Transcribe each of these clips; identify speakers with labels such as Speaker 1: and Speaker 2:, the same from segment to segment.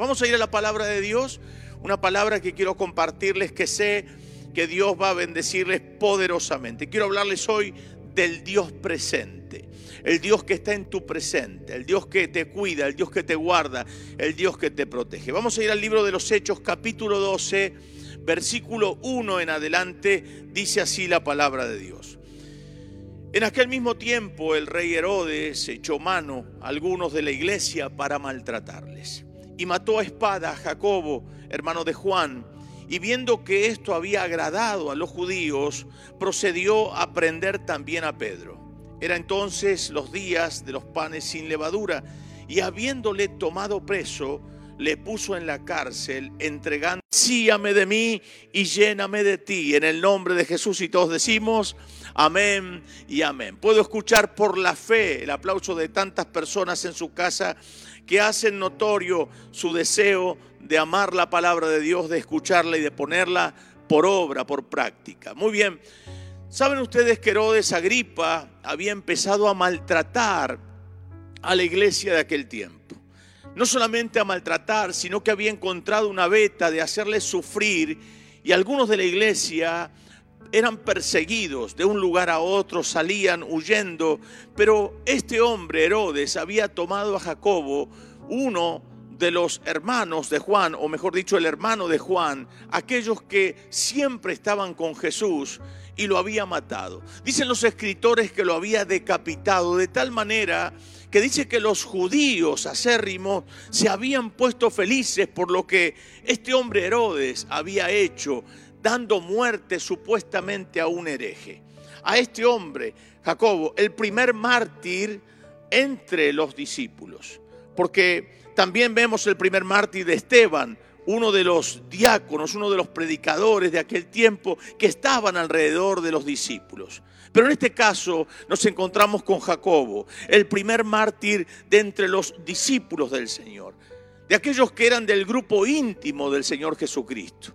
Speaker 1: Vamos a ir a la palabra de Dios, una palabra que quiero compartirles que sé que Dios va a bendecirles poderosamente. Quiero hablarles hoy del Dios presente, el Dios que está en tu presente, el Dios que te cuida, el Dios que te guarda, el Dios que te protege. Vamos a ir al libro de los Hechos, capítulo 12, versículo 1 en adelante, dice así la palabra de Dios. En aquel mismo tiempo el rey Herodes echó mano a algunos de la iglesia para maltratarles y mató a espada a Jacobo, hermano de Juan, y viendo que esto había agradado a los judíos, procedió a prender también a Pedro. Era entonces los días de los panes sin levadura, y habiéndole tomado preso, le puso en la cárcel, entregando, síame de mí y lléname de ti, en el nombre de Jesús. Y todos decimos, amén y amén. Puedo escuchar por la fe el aplauso de tantas personas en su casa que hacen notorio su deseo de amar la palabra de Dios, de escucharla y de ponerla por obra, por práctica. Muy bien, ¿saben ustedes que Herodes Agripa había empezado a maltratar a la iglesia de aquel tiempo? no solamente a maltratar, sino que había encontrado una beta de hacerles sufrir y algunos de la iglesia eran perseguidos de un lugar a otro, salían huyendo, pero este hombre, Herodes, había tomado a Jacobo, uno de los hermanos de Juan, o mejor dicho, el hermano de Juan, aquellos que siempre estaban con Jesús, y lo había matado. Dicen los escritores que lo había decapitado de tal manera que dice que los judíos acérrimos se habían puesto felices por lo que este hombre Herodes había hecho, dando muerte supuestamente a un hereje. A este hombre, Jacobo, el primer mártir entre los discípulos. Porque también vemos el primer mártir de Esteban, uno de los diáconos, uno de los predicadores de aquel tiempo que estaban alrededor de los discípulos. Pero en este caso nos encontramos con Jacobo, el primer mártir de entre los discípulos del Señor, de aquellos que eran del grupo íntimo del Señor Jesucristo.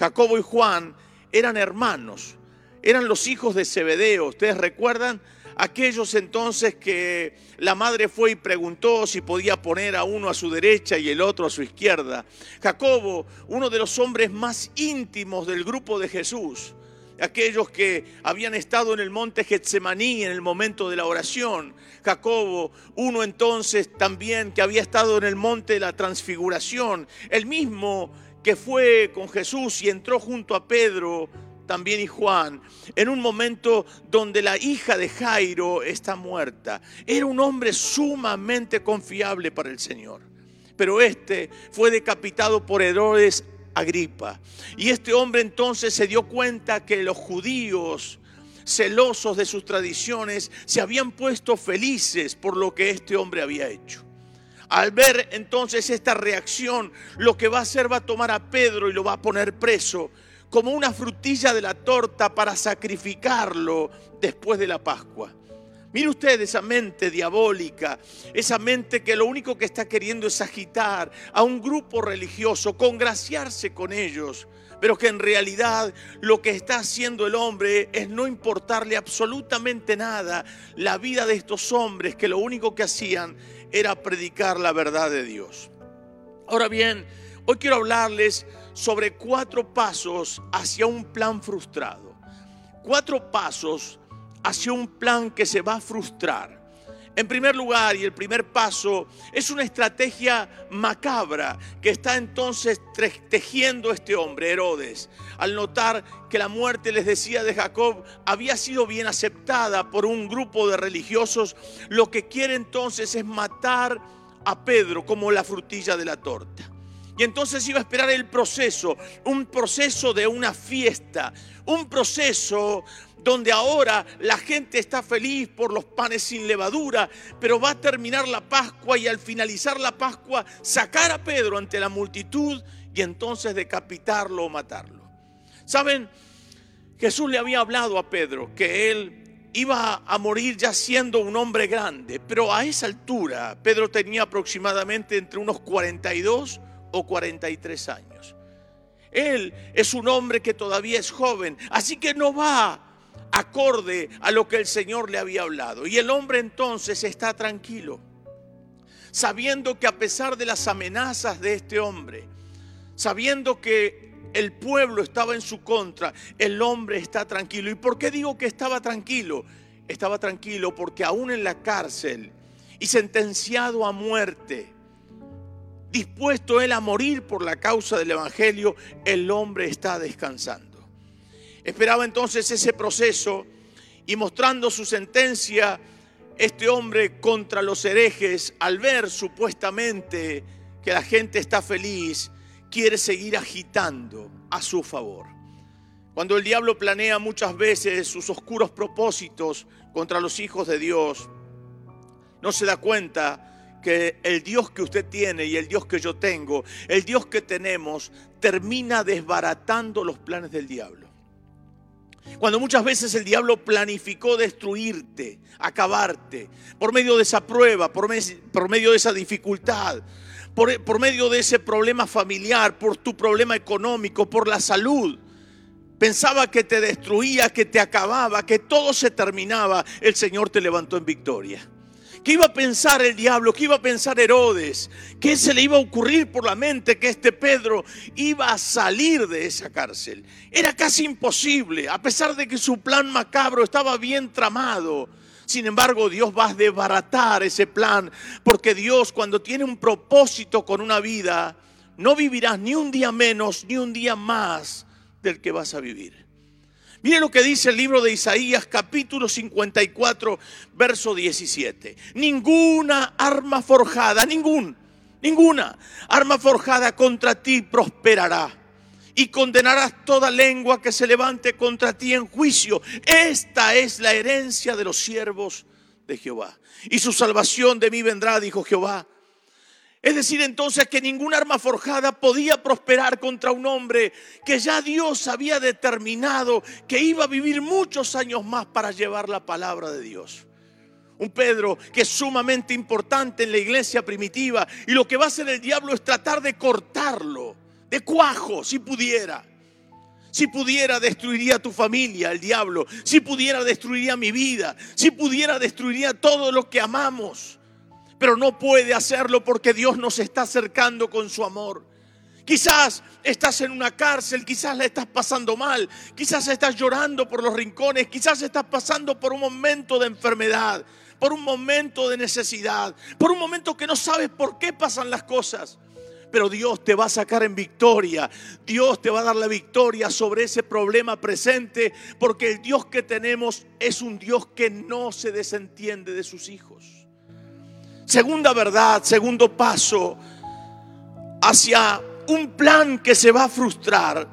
Speaker 1: Jacobo y Juan eran hermanos, eran los hijos de Zebedeo. ¿Ustedes recuerdan? Aquellos entonces que la madre fue y preguntó si podía poner a uno a su derecha y el otro a su izquierda. Jacobo, uno de los hombres más íntimos del grupo de Jesús, aquellos que habían estado en el monte Getsemaní en el momento de la oración. Jacobo, uno entonces también que había estado en el monte de la transfiguración, el mismo que fue con Jesús y entró junto a Pedro también y Juan, en un momento donde la hija de Jairo está muerta. Era un hombre sumamente confiable para el Señor. Pero este fue decapitado por Herodes Agripa. Y este hombre entonces se dio cuenta que los judíos, celosos de sus tradiciones, se habían puesto felices por lo que este hombre había hecho. Al ver entonces esta reacción, lo que va a hacer va a tomar a Pedro y lo va a poner preso como una frutilla de la torta para sacrificarlo después de la Pascua. Mire usted esa mente diabólica, esa mente que lo único que está queriendo es agitar a un grupo religioso, congraciarse con ellos, pero que en realidad lo que está haciendo el hombre es no importarle absolutamente nada la vida de estos hombres que lo único que hacían era predicar la verdad de Dios. Ahora bien, hoy quiero hablarles sobre cuatro pasos hacia un plan frustrado. Cuatro pasos hacia un plan que se va a frustrar. En primer lugar, y el primer paso, es una estrategia macabra que está entonces tejiendo este hombre, Herodes, al notar que la muerte, les decía de Jacob, había sido bien aceptada por un grupo de religiosos, lo que quiere entonces es matar a Pedro como la frutilla de la torta. Y entonces iba a esperar el proceso, un proceso de una fiesta, un proceso donde ahora la gente está feliz por los panes sin levadura, pero va a terminar la Pascua y al finalizar la Pascua sacar a Pedro ante la multitud y entonces decapitarlo o matarlo. ¿Saben? Jesús le había hablado a Pedro que él iba a morir ya siendo un hombre grande, pero a esa altura Pedro tenía aproximadamente entre unos 42 o 43 años. Él es un hombre que todavía es joven, así que no va acorde a lo que el Señor le había hablado. Y el hombre entonces está tranquilo. sabiendo que a pesar de las amenazas de este hombre, sabiendo que el pueblo estaba en su contra, el hombre está tranquilo. ¿Y por qué digo que estaba tranquilo? Estaba tranquilo porque aún en la cárcel y sentenciado a muerte, dispuesto él a morir por la causa del Evangelio, el hombre está descansando. Esperaba entonces ese proceso y mostrando su sentencia, este hombre contra los herejes, al ver supuestamente que la gente está feliz, quiere seguir agitando a su favor. Cuando el diablo planea muchas veces sus oscuros propósitos contra los hijos de Dios, no se da cuenta que el Dios que usted tiene y el Dios que yo tengo, el Dios que tenemos, termina desbaratando los planes del diablo. Cuando muchas veces el diablo planificó destruirte, acabarte, por medio de esa prueba, por, medio de esa dificultad, por, por medio de ese problema familiar, por tu problema económico, por la salud. Pensaba que te destruía, que te acababa, que todo se terminaba. El Señor te levantó en victoria. ¿Qué iba a pensar el diablo? ¿Qué iba a pensar Herodes? ¿Qué se le iba a ocurrir por la mente que este Pedro iba a salir de esa cárcel? Era casi imposible, a pesar de que su plan macabro estaba bien tramado. Sin embargo, Dios va a desbaratar ese plan, porque Dios cuando tiene un propósito con una vida, no vivirás ni un día menos ni un día más del que vas a vivir. Mire lo que dice el libro de Isaías capítulo 54, verso 17. Ninguna arma forjada, ningún, ninguna arma forjada contra ti prosperará. Y condenarás toda lengua que se levante contra ti en juicio. Esta es la herencia de los siervos de Jehová. Y su salvación de mí vendrá, dijo Jehová. Es decir, entonces que ningún arma forjada podía prosperar contra un hombre que ya Dios había determinado que iba a vivir muchos años más para llevar la palabra de Dios. Un Pedro que es sumamente importante en la iglesia primitiva y lo que va a hacer el diablo es tratar de cortarlo, de cuajo, si pudiera. Si pudiera, destruiría tu familia, el diablo. Si pudiera, destruiría mi vida. Si pudiera, destruiría todo lo que amamos pero no puede hacerlo porque Dios nos está acercando con su amor. Quizás estás en una cárcel, quizás la estás pasando mal, quizás estás llorando por los rincones, quizás estás pasando por un momento de enfermedad, por un momento de necesidad, por un momento que no sabes por qué pasan las cosas. Pero Dios te va a sacar en victoria. Dios te va a dar la victoria sobre ese problema presente, porque el Dios que tenemos es un Dios que no se desentiende de sus hijos. Segunda verdad, segundo paso hacia un plan que se va a frustrar.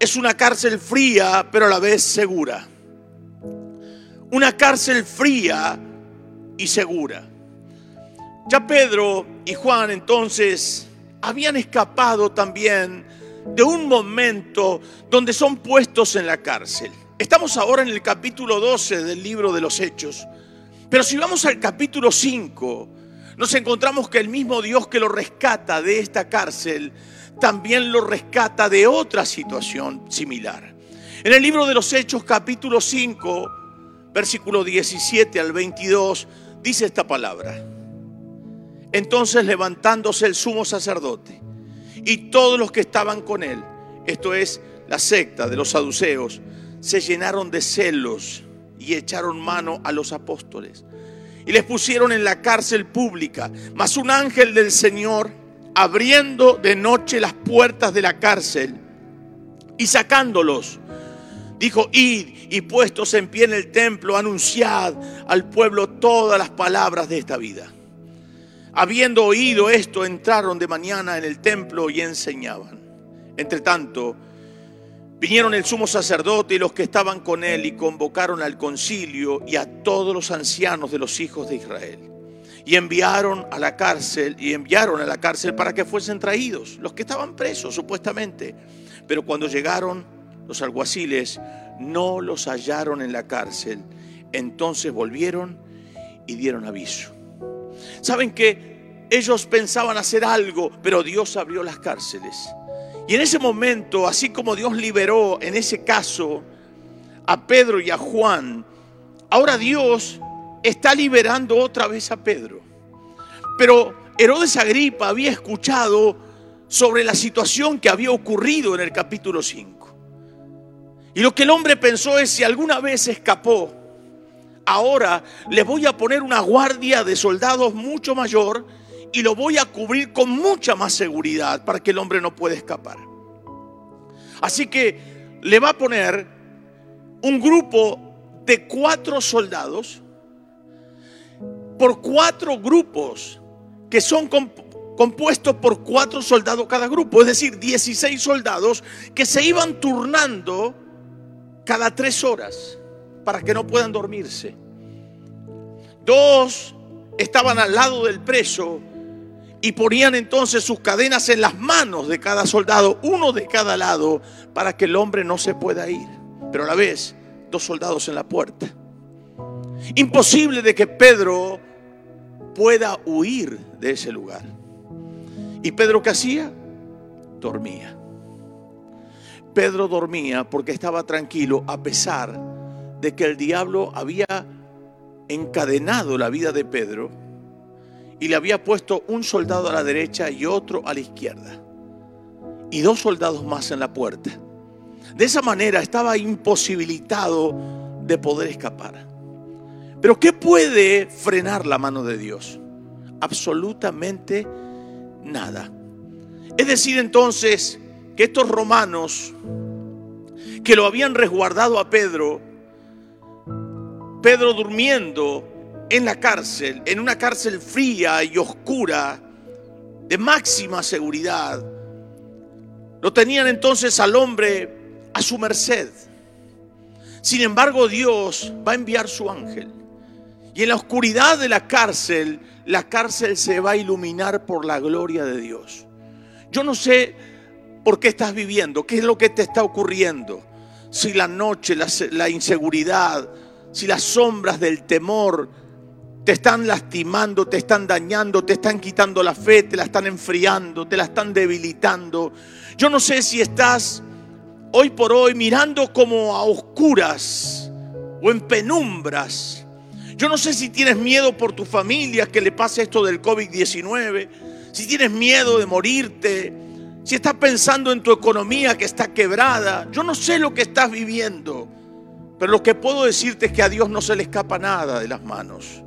Speaker 1: Es una cárcel fría, pero a la vez segura. Una cárcel fría y segura. Ya Pedro y Juan entonces habían escapado también de un momento donde son puestos en la cárcel. Estamos ahora en el capítulo 12 del libro de los Hechos. Pero si vamos al capítulo 5, nos encontramos que el mismo Dios que lo rescata de esta cárcel, también lo rescata de otra situación similar. En el libro de los Hechos capítulo 5, versículo 17 al 22, dice esta palabra. Entonces levantándose el sumo sacerdote y todos los que estaban con él, esto es la secta de los saduceos, se llenaron de celos y echaron mano a los apóstoles y les pusieron en la cárcel pública. Mas un ángel del Señor, abriendo de noche las puertas de la cárcel y sacándolos, dijo, id y puestos en pie en el templo, anunciad al pueblo todas las palabras de esta vida. Habiendo oído esto, entraron de mañana en el templo y enseñaban. Entre tanto, Vinieron el sumo sacerdote y los que estaban con él y convocaron al concilio y a todos los ancianos de los hijos de Israel. Y enviaron a la cárcel y enviaron a la cárcel para que fuesen traídos los que estaban presos supuestamente. Pero cuando llegaron los alguaciles no los hallaron en la cárcel. Entonces volvieron y dieron aviso. ¿Saben que ellos pensaban hacer algo, pero Dios abrió las cárceles? Y en ese momento, así como Dios liberó en ese caso a Pedro y a Juan, ahora Dios está liberando otra vez a Pedro. Pero Herodes Agripa había escuchado sobre la situación que había ocurrido en el capítulo 5. Y lo que el hombre pensó es, si alguna vez escapó, ahora le voy a poner una guardia de soldados mucho mayor y lo voy a cubrir con mucha más seguridad para que el hombre no pueda escapar. Así que le va a poner un grupo de cuatro soldados por cuatro grupos que son compuestos por cuatro soldados cada grupo, es decir, 16 soldados que se iban turnando cada tres horas para que no puedan dormirse. Dos estaban al lado del preso y ponían entonces sus cadenas en las manos de cada soldado, uno de cada lado, para que el hombre no se pueda ir. Pero a la vez, dos soldados en la puerta. Imposible de que Pedro pueda huir de ese lugar. ¿Y Pedro qué hacía? Dormía. Pedro dormía porque estaba tranquilo a pesar de que el diablo había encadenado la vida de Pedro y le había puesto un soldado a la derecha y otro a la izquierda. Y dos soldados más en la puerta. De esa manera estaba imposibilitado de poder escapar. Pero ¿qué puede frenar la mano de Dios? Absolutamente nada. Es decir, entonces, que estos romanos que lo habían resguardado a Pedro, Pedro durmiendo en la cárcel, en una cárcel fría y oscura, de máxima seguridad. Lo tenían entonces al hombre a su merced. Sin embargo, Dios va a enviar su ángel. Y en la oscuridad de la cárcel, la cárcel se va a iluminar por la gloria de Dios. Yo no sé por qué estás viviendo, qué es lo que te está ocurriendo. Si la noche, la, la inseguridad, si las sombras del temor te están lastimando, te están dañando, te están quitando la fe, te la están enfriando, te la están debilitando. Yo no sé si estás hoy por hoy mirando como a oscuras o en penumbras. Yo no sé si tienes miedo por tu familia que le pase esto del COVID-19, si tienes miedo de morirte, si estás pensando en tu economía que está quebrada. Yo no sé lo que estás viviendo. Pero lo que puedo decirte es que a Dios no se le escapa nada de las manos.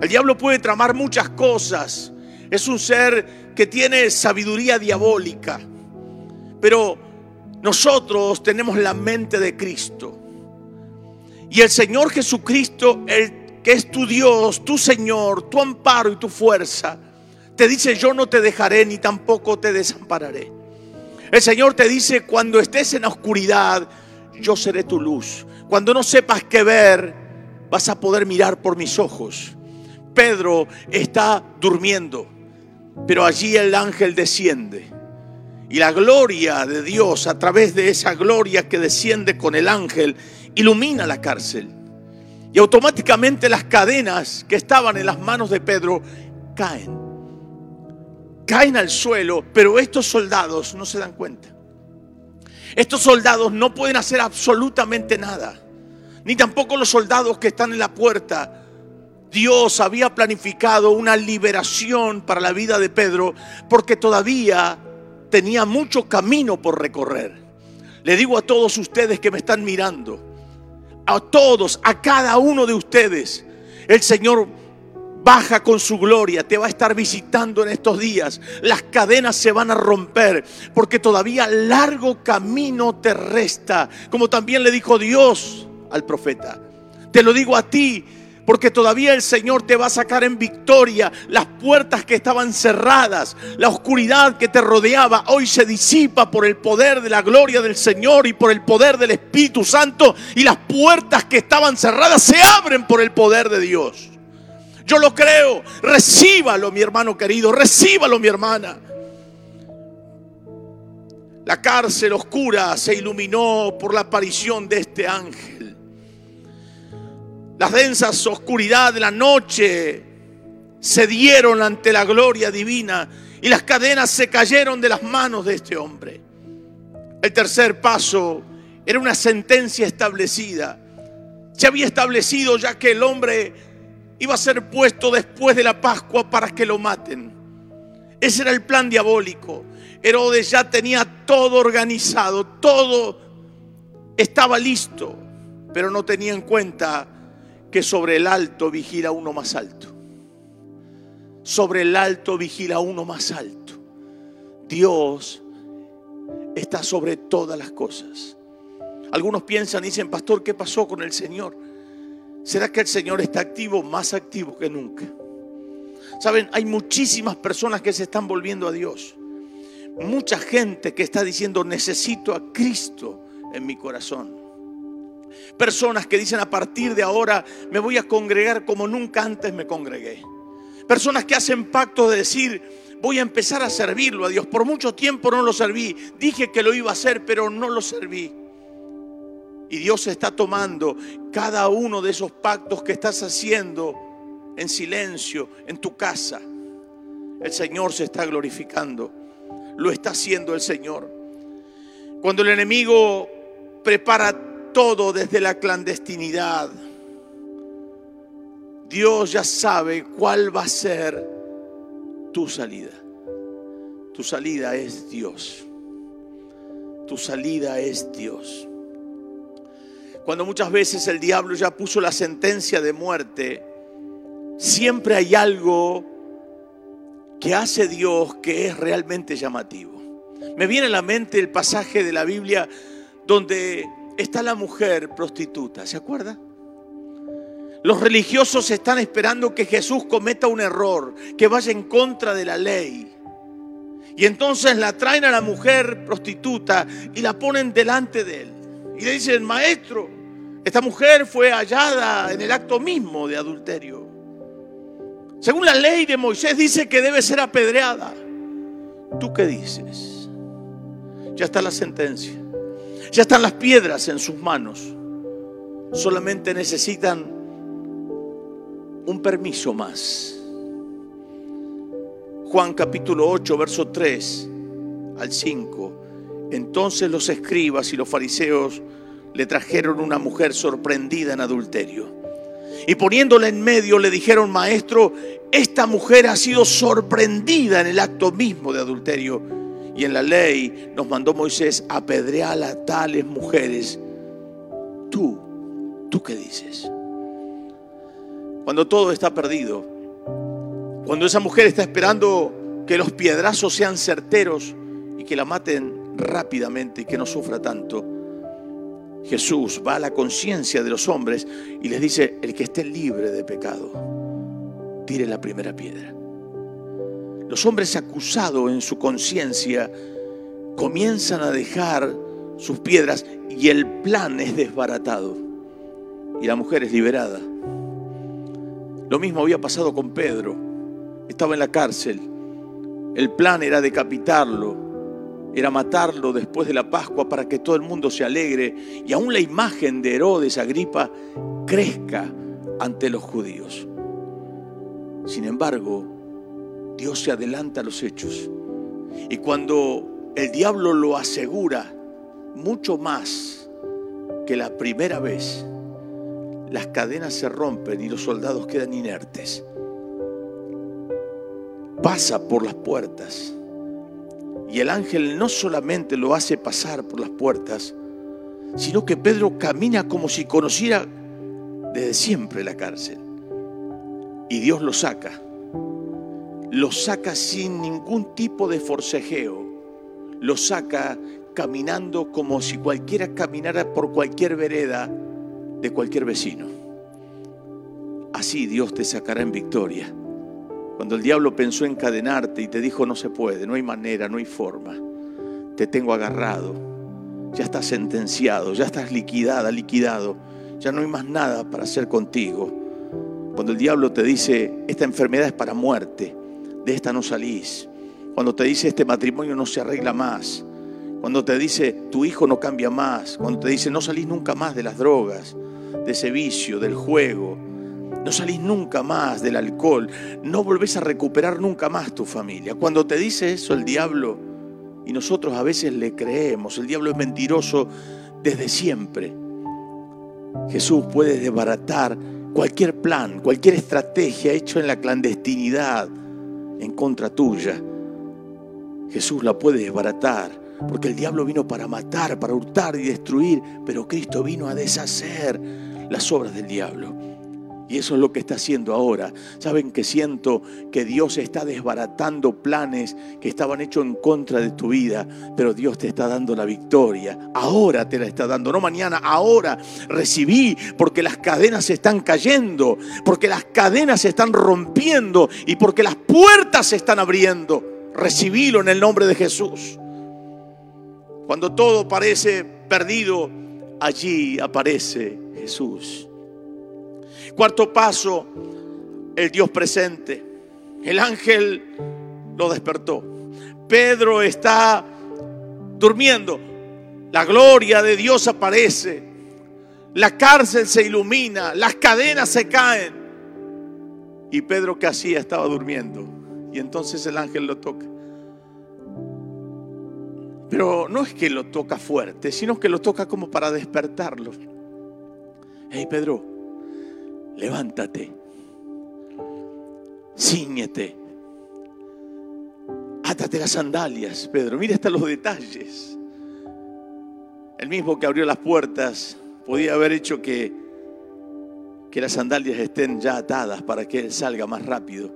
Speaker 1: El diablo puede tramar muchas cosas. Es un ser que tiene sabiduría diabólica. Pero nosotros tenemos la mente de Cristo. Y el Señor Jesucristo, el que es tu Dios, tu Señor, tu amparo y tu fuerza, te dice, yo no te dejaré ni tampoco te desampararé. El Señor te dice, cuando estés en la oscuridad, yo seré tu luz. Cuando no sepas qué ver, vas a poder mirar por mis ojos. Pedro está durmiendo, pero allí el ángel desciende. Y la gloria de Dios, a través de esa gloria que desciende con el ángel, ilumina la cárcel. Y automáticamente las cadenas que estaban en las manos de Pedro caen. Caen al suelo, pero estos soldados no se dan cuenta. Estos soldados no pueden hacer absolutamente nada. Ni tampoco los soldados que están en la puerta. Dios había planificado una liberación para la vida de Pedro porque todavía tenía mucho camino por recorrer. Le digo a todos ustedes que me están mirando, a todos, a cada uno de ustedes, el Señor baja con su gloria, te va a estar visitando en estos días. Las cadenas se van a romper porque todavía largo camino te resta, como también le dijo Dios al profeta. Te lo digo a ti, porque todavía el Señor te va a sacar en victoria. Las puertas que estaban cerradas, la oscuridad que te rodeaba, hoy se disipa por el poder de la gloria del Señor y por el poder del Espíritu Santo. Y las puertas que estaban cerradas se abren por el poder de Dios. Yo lo creo. Recíbalo, mi hermano querido. Recíbalo, mi hermana. La cárcel oscura se iluminó por la aparición de este ángel. Las densas oscuridad de la noche se dieron ante la gloria divina y las cadenas se cayeron de las manos de este hombre. El tercer paso era una sentencia establecida. Se había establecido ya que el hombre iba a ser puesto después de la Pascua para que lo maten. Ese era el plan diabólico. Herodes ya tenía todo organizado, todo estaba listo, pero no tenía en cuenta que sobre el alto vigila uno más alto. Sobre el alto vigila uno más alto. Dios está sobre todas las cosas. Algunos piensan y dicen, pastor, ¿qué pasó con el Señor? ¿Será que el Señor está activo, más activo que nunca? Saben, hay muchísimas personas que se están volviendo a Dios. Mucha gente que está diciendo, necesito a Cristo en mi corazón. Personas que dicen, a partir de ahora me voy a congregar como nunca antes me congregué. Personas que hacen pacto de decir, voy a empezar a servirlo a Dios. Por mucho tiempo no lo serví. Dije que lo iba a hacer, pero no lo serví. Y Dios está tomando cada uno de esos pactos que estás haciendo en silencio en tu casa. El Señor se está glorificando. Lo está haciendo el Señor. Cuando el enemigo prepara todo desde la clandestinidad, Dios ya sabe cuál va a ser tu salida. Tu salida es Dios. Tu salida es Dios. Cuando muchas veces el diablo ya puso la sentencia de muerte, siempre hay algo que hace Dios que es realmente llamativo. Me viene a la mente el pasaje de la Biblia donde está la mujer prostituta, ¿se acuerda? Los religiosos están esperando que Jesús cometa un error, que vaya en contra de la ley. Y entonces la traen a la mujer prostituta y la ponen delante de él. Y le dicen, maestro, esta mujer fue hallada en el acto mismo de adulterio. Según la ley de Moisés dice que debe ser apedreada. ¿Tú qué dices? Ya está la sentencia. Ya están las piedras en sus manos. Solamente necesitan un permiso más. Juan capítulo 8, verso 3 al 5. Entonces los escribas y los fariseos le trajeron una mujer sorprendida en adulterio. Y poniéndola en medio le dijeron, maestro, esta mujer ha sido sorprendida en el acto mismo de adulterio. Y en la ley nos mandó Moisés apedrear a tales mujeres. Tú, ¿tú qué dices? Cuando todo está perdido, cuando esa mujer está esperando que los piedrazos sean certeros y que la maten rápidamente y que no sufra tanto, Jesús va a la conciencia de los hombres y les dice, el que esté libre de pecado, tire la primera piedra. Los hombres acusados en su conciencia comienzan a dejar sus piedras y el plan es desbaratado y la mujer es liberada. Lo mismo había pasado con Pedro. Estaba en la cárcel. El plan era decapitarlo era matarlo después de la Pascua para que todo el mundo se alegre y aún la imagen de Herodes Agripa crezca ante los judíos. Sin embargo, Dios se adelanta a los hechos y cuando el diablo lo asegura mucho más que la primera vez, las cadenas se rompen y los soldados quedan inertes. Pasa por las puertas y el ángel no solamente lo hace pasar por las puertas, sino que Pedro camina como si conociera desde siempre la cárcel. Y Dios lo saca. Lo saca sin ningún tipo de forcejeo. Lo saca caminando como si cualquiera caminara por cualquier vereda de cualquier vecino. Así Dios te sacará en victoria. Cuando el diablo pensó encadenarte y te dijo no se puede, no hay manera, no hay forma, te tengo agarrado, ya estás sentenciado, ya estás liquidada, liquidado, ya no hay más nada para hacer contigo. Cuando el diablo te dice esta enfermedad es para muerte, de esta no salís. Cuando te dice este matrimonio no se arregla más. Cuando te dice tu hijo no cambia más. Cuando te dice no salís nunca más de las drogas, de ese vicio, del juego no salís nunca más del alcohol. No volvés a recuperar nunca más tu familia. Cuando te dice eso el diablo, y nosotros a veces le creemos, el diablo es mentiroso desde siempre. Jesús puede desbaratar cualquier plan, cualquier estrategia hecho en la clandestinidad en contra tuya, Jesús la puede desbaratar, porque el diablo vino para matar, para hurtar y destruir, pero Cristo vino a deshacer las obras del diablo. Y eso es lo que está haciendo ahora. Saben que siento que Dios está desbaratando planes que estaban hechos en contra de tu vida, pero Dios te está dando la victoria. Ahora te la está dando, no mañana, ahora recibí, porque las cadenas se están cayendo, porque las cadenas se están rompiendo y porque las puertas se están abriendo. Recibílo en el nombre de Jesús. Cuando todo parece perdido, allí aparece Jesús. Cuarto paso, el Dios presente. El ángel lo despertó. Pedro está durmiendo. La gloria de Dios aparece. La cárcel se ilumina. Las cadenas se caen. Y Pedro que hacía estaba durmiendo. Y entonces el ángel lo toca. Pero no es que lo toca fuerte, sino que lo toca como para despertarlo. Hey Pedro, levántate, ciñete, átate las sandalias, Pedro. Mira hasta los detalles. El mismo que abrió las puertas podía haber hecho que, que las sandalias estén ya atadas para que él salga más rápido.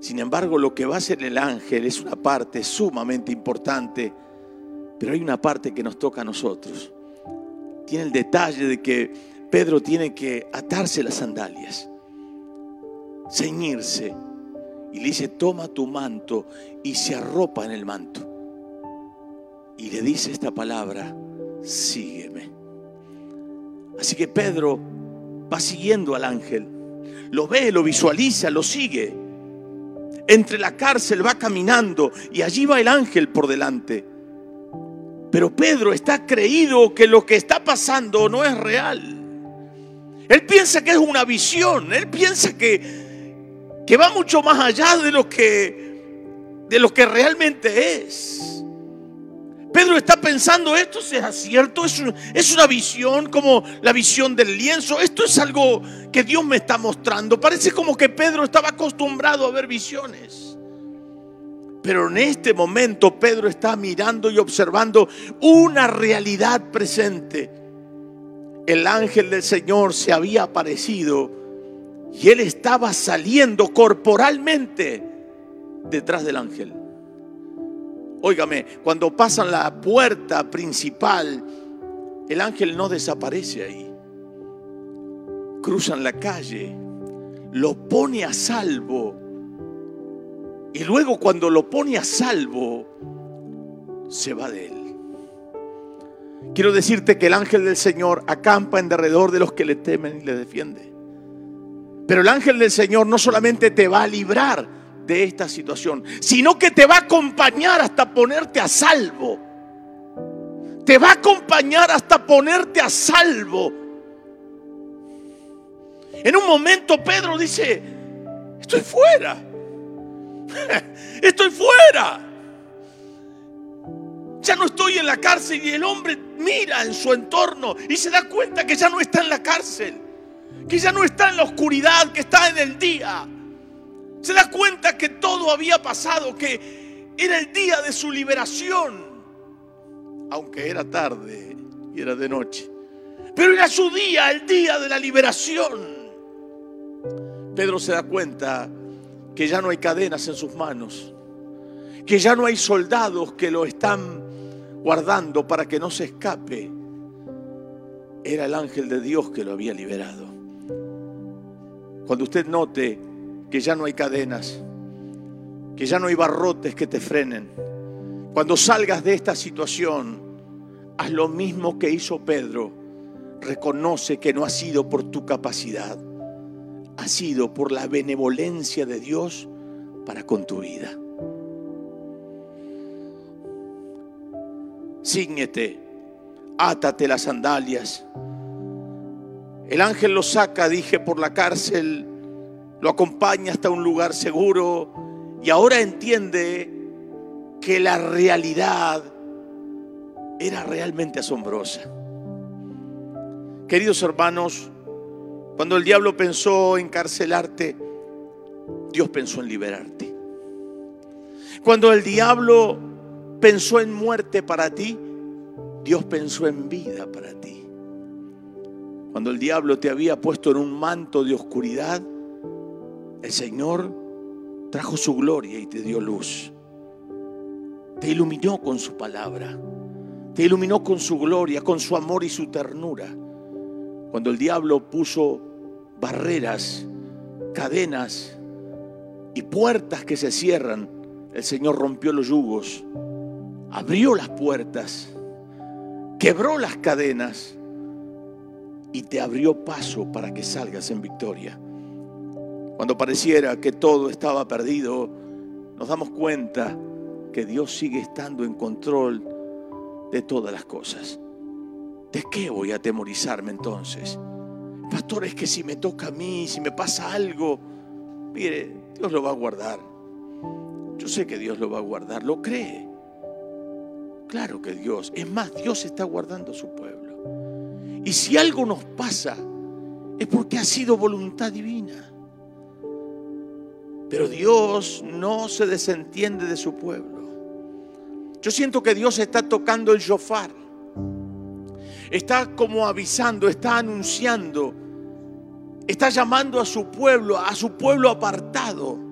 Speaker 1: Sin embargo, lo que va a hacer el ángel es una parte sumamente importante, pero hay una parte que nos toca a nosotros. Tiene el detalle de que Pedro tiene que atarse las sandalias, ceñirse. Y le dice, toma tu manto y se arropa en el manto. Y le dice esta palabra, sígueme. Así que Pedro va siguiendo al ángel. Lo ve, lo visualiza, lo sigue. Entre la cárcel va caminando y allí va el ángel por delante. Pero Pedro está creído que lo que está pasando no es real. Él piensa que es una visión, él piensa que, que va mucho más allá de lo que, de lo que realmente es. Pedro está pensando, esto sea cierto, es, es una visión como la visión del lienzo, esto es algo que Dios me está mostrando. Parece como que Pedro estaba acostumbrado a ver visiones. Pero en este momento Pedro está mirando y observando una realidad presente el ángel del Señor se había aparecido y él estaba saliendo corporalmente detrás del ángel. Óigame, cuando pasan la puerta principal, el ángel no desaparece ahí. Cruzan la calle, lo pone a salvo. Y luego cuando lo pone a salvo, se va de él. Quiero decirte que el ángel del Señor acampa en derredor de los que le temen y le defiende. Pero el ángel del Señor no solamente te va a librar de esta situación, sino que te va a acompañar hasta ponerte a salvo. Te va a acompañar hasta ponerte a salvo. En un momento Pedro dice, estoy fuera. Estoy fuera. Ya no estoy en la cárcel y el hombre mira en su entorno y se da cuenta que ya no está en la cárcel, que ya no está en la oscuridad, que está en el día. Se da cuenta que todo había pasado, que era el día de su liberación, aunque era tarde y era de noche. Pero era su día, el día de la liberación. Pedro se da cuenta que ya no hay cadenas en sus manos, que ya no hay soldados que lo están guardando para que no se escape, era el ángel de Dios que lo había liberado. Cuando usted note que ya no hay cadenas, que ya no hay barrotes que te frenen, cuando salgas de esta situación, haz lo mismo que hizo Pedro. Reconoce que no ha sido por tu capacidad, ha sido por la benevolencia de Dios para con tu vida. Cíñete, átate las sandalias. El ángel lo saca, dije, por la cárcel, lo acompaña hasta un lugar seguro y ahora entiende que la realidad era realmente asombrosa. Queridos hermanos, cuando el diablo pensó encarcelarte, Dios pensó en liberarte. Cuando el diablo pensó en muerte para ti, Dios pensó en vida para ti. Cuando el diablo te había puesto en un manto de oscuridad, el Señor trajo su gloria y te dio luz. Te iluminó con su palabra. Te iluminó con su gloria, con su amor y su ternura. Cuando el diablo puso barreras, cadenas y puertas que se cierran, el Señor rompió los yugos, abrió las puertas, quebró las cadenas y te abrió paso para que salgas en victoria. Cuando pareciera que todo estaba perdido, nos damos cuenta que Dios sigue estando en control de todas las cosas. ¿De qué voy a atemorizarme entonces? Pastor, es que si me toca a mí, si me pasa algo, mire, Dios lo va a guardar. Yo sé que Dios lo va a guardar, lo cree. Claro que Dios, es más, Dios está guardando a su pueblo. Y si algo nos pasa, es porque ha sido voluntad divina. Pero Dios no se desentiende de su pueblo. Yo siento que Dios está tocando el shofar. Está como avisando, está anunciando. Está llamando a su pueblo, a su pueblo apartado.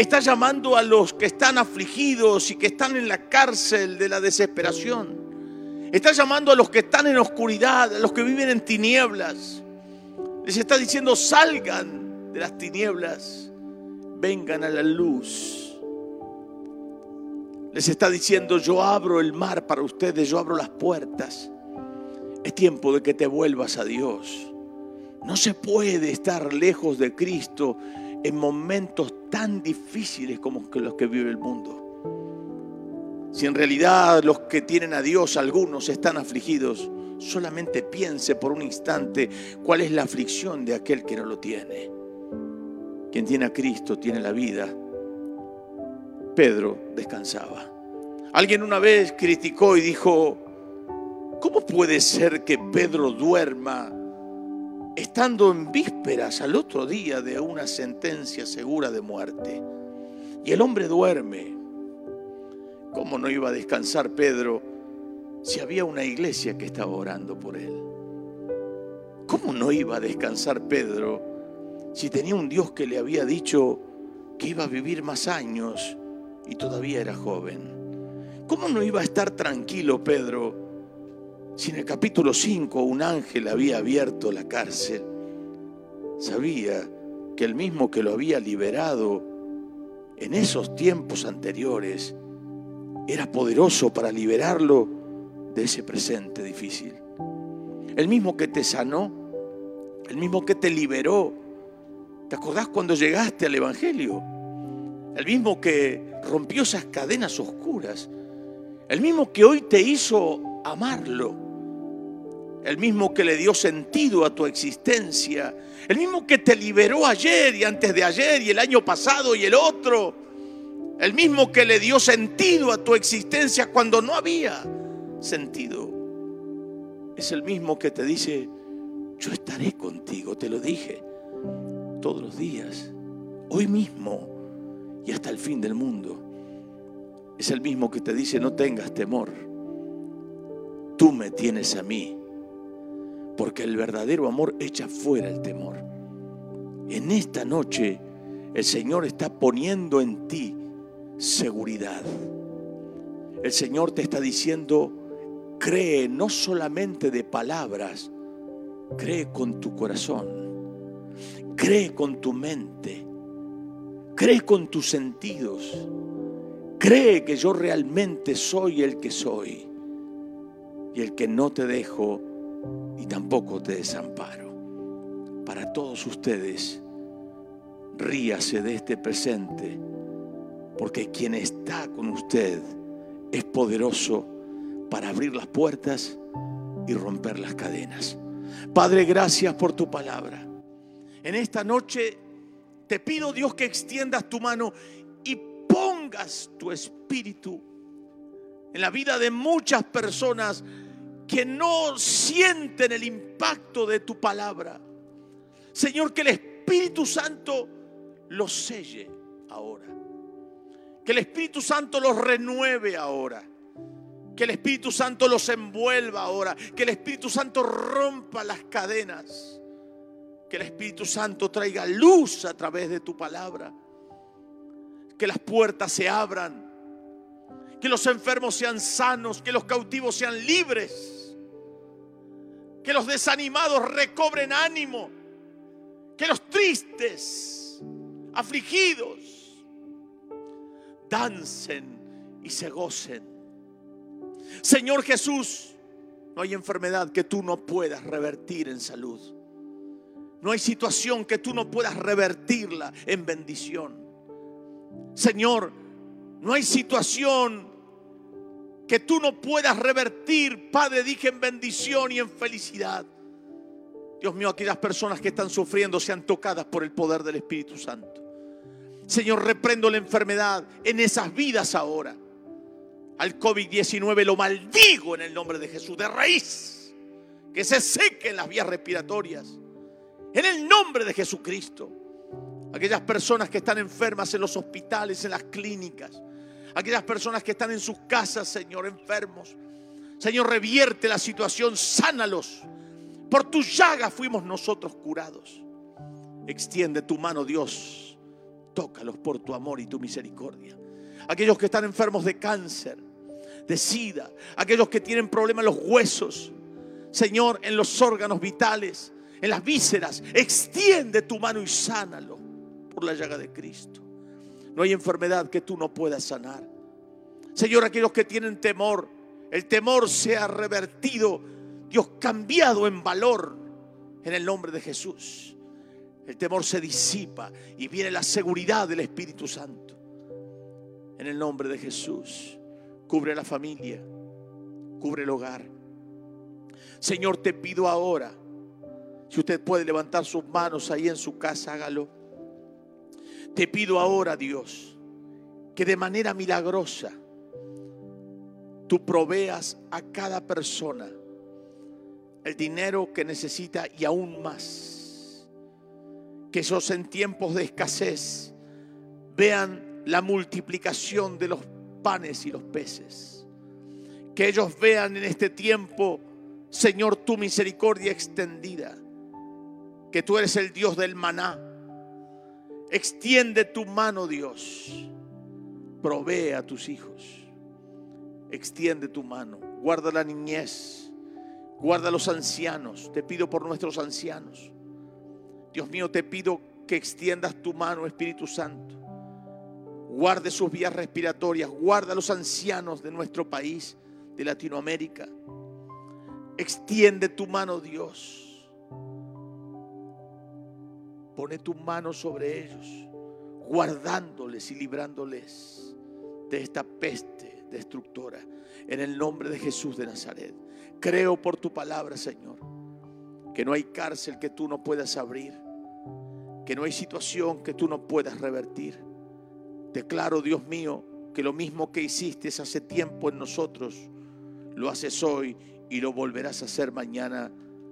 Speaker 1: Está llamando a los que están afligidos y que están en la cárcel de la desesperación. Está llamando a los que están en oscuridad, a los que viven en tinieblas. Les está diciendo, salgan de las tinieblas vengan a la luz. Les está diciendo, yo abro el mar para ustedes, yo abro las puertas. Es tiempo de que te vuelvas a Dios. No se puede estar lejos de Cristo en momentos tan difíciles como los que vive el mundo. Si en realidad los que tienen a Dios, algunos están afligidos, solamente piense por un instante cuál es la aflicción de aquel que no lo tiene. Quien tiene a Cristo tiene la vida. Pedro descansaba. Alguien una vez criticó y dijo, ¿cómo puede ser que Pedro duerma estando en vísperas al otro día de una sentencia segura de muerte? Y el hombre duerme. ¿Cómo no iba a descansar Pedro si había una iglesia que estaba orando por él? ¿Cómo no iba a descansar Pedro si tenía un Dios que le había dicho que iba a vivir más años y todavía era joven? ¿Cómo no iba a estar tranquilo Pedro si en el capítulo 5 un ángel había abierto la cárcel? Sabía que el mismo que lo había liberado en esos tiempos anteriores era poderoso para liberarlo de ese presente difícil. El mismo que te sanó, el mismo que te liberó ¿Te acordás cuando llegaste al Evangelio? El mismo que rompió esas cadenas oscuras. El mismo que hoy te hizo amarlo. El mismo que le dio sentido a tu existencia. El mismo que te liberó ayer y antes de ayer y el año pasado y el otro. El mismo que le dio sentido a tu existencia cuando no había sentido. Es el mismo que te dice, yo estaré contigo, te lo dije todos los días, hoy mismo y hasta el fin del mundo. Es el mismo que te dice, no tengas temor, tú me tienes a mí, porque el verdadero amor echa fuera el temor. En esta noche el Señor está poniendo en ti seguridad. El Señor te está diciendo, cree no solamente de palabras, cree con tu corazón. Cree con tu mente. Cree con tus sentidos. Cree que yo realmente soy el que soy. Y el que no te dejo y tampoco te desamparo. Para todos ustedes, ríase de este presente. Porque quien está con usted es poderoso para abrir las puertas y romper las cadenas. Padre, gracias por tu palabra. En esta noche te pido Dios que extiendas tu mano y pongas tu espíritu en la vida de muchas personas que no sienten el impacto de tu palabra. Señor, que el Espíritu Santo los selle ahora Que el Espíritu Santo los renueve ahora. Que el Espíritu Santo los envuelva ahora. Que el Espíritu Santo rompa las cadenas. Que el Espíritu Santo traiga luz a través de tu palabra. Que las puertas se abran. Que los enfermos sean sanos. Que los cautivos sean libres. Que los desanimados recobren ánimo. Que los tristes, afligidos, dancen y se gocen. Señor Jesús, no hay enfermedad que tú no puedas revertir en salud. No hay situación que tú no puedas revertirla en bendición. Señor, no hay situación que tú no puedas revertir, Padre, dije en bendición y en felicidad. Dios mío, aquellas personas que están sufriendo sean tocadas por el poder del Espíritu Santo. Señor, reprendo la enfermedad en esas vidas ahora. Al COVID-19 lo maldigo en el nombre de Jesús, de raíz. Que se sequen las vías respiratorias. En el nombre de Jesucristo. Aquellas personas que están enfermas en los hospitales, en las clínicas. Aquellas personas que están en sus casas, Señor, enfermos. Señor, revierte la situación, sánalos. Por tus llagas fuimos nosotros curados. Extiende tu mano, Dios Tócalos por tu amor y tu misericordia. Aquellos que están enfermos de cáncer, de sida, aquellos que tienen problemas en los huesos, Señor, en los órganos vitales, en las vísceras, extiende tu mano y sánalo por la llaga de Cristo. No hay enfermedad que tú no puedas sanar. Señor, aquellos que tienen temor, el temor sea revertido, Dios cambiado en valor en el nombre de Jesús. El temor se disipa y viene la seguridad del Espíritu Santo. En el nombre de Jesús, cubre la familia, cubre el hogar. Señor, te pido ahora, si usted puede levantar sus manos ahí en su casa, hágalo. Te pido ahora, Dios, que de manera milagrosa tú proveas a cada persona el dinero que necesita y aún más que ellos en tiempos de escasez vean la multiplicación de los panes y los peces. Que ellos vean en este tiempo, Señor, tu misericordia extendida. Que tú eres el Dios del maná. Extiende tu mano, Dios. Provee a tus hijos. Extiende tu mano. Guarda la niñez. Guarda a los ancianos. Te pido por nuestros ancianos. Dios mío, te pido que extiendas tu mano, Espíritu Santo. Guarde sus vías respiratorias, guarda a los ancianos de nuestro país, de Latinoamérica. Extiende tu mano, Dios. Pone tu mano sobre ellos, guardándoles y librándoles de esta peste destructora. En el nombre de Jesús de Nazaret. Creo por tu palabra, Señor que no hay cárcel que tú no puedas abrir, que no hay situación que tú no puedas revertir. Declaro, Dios mío, que lo mismo que hiciste hace tiempo en nosotros, lo haces hoy y lo volverás a hacer mañana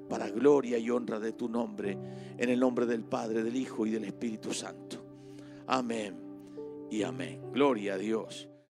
Speaker 1: para gloria y honra de tu nombre, en el nombre del Padre, del Hijo y del Espíritu Santo. Amén y amén. Gloria a Dios.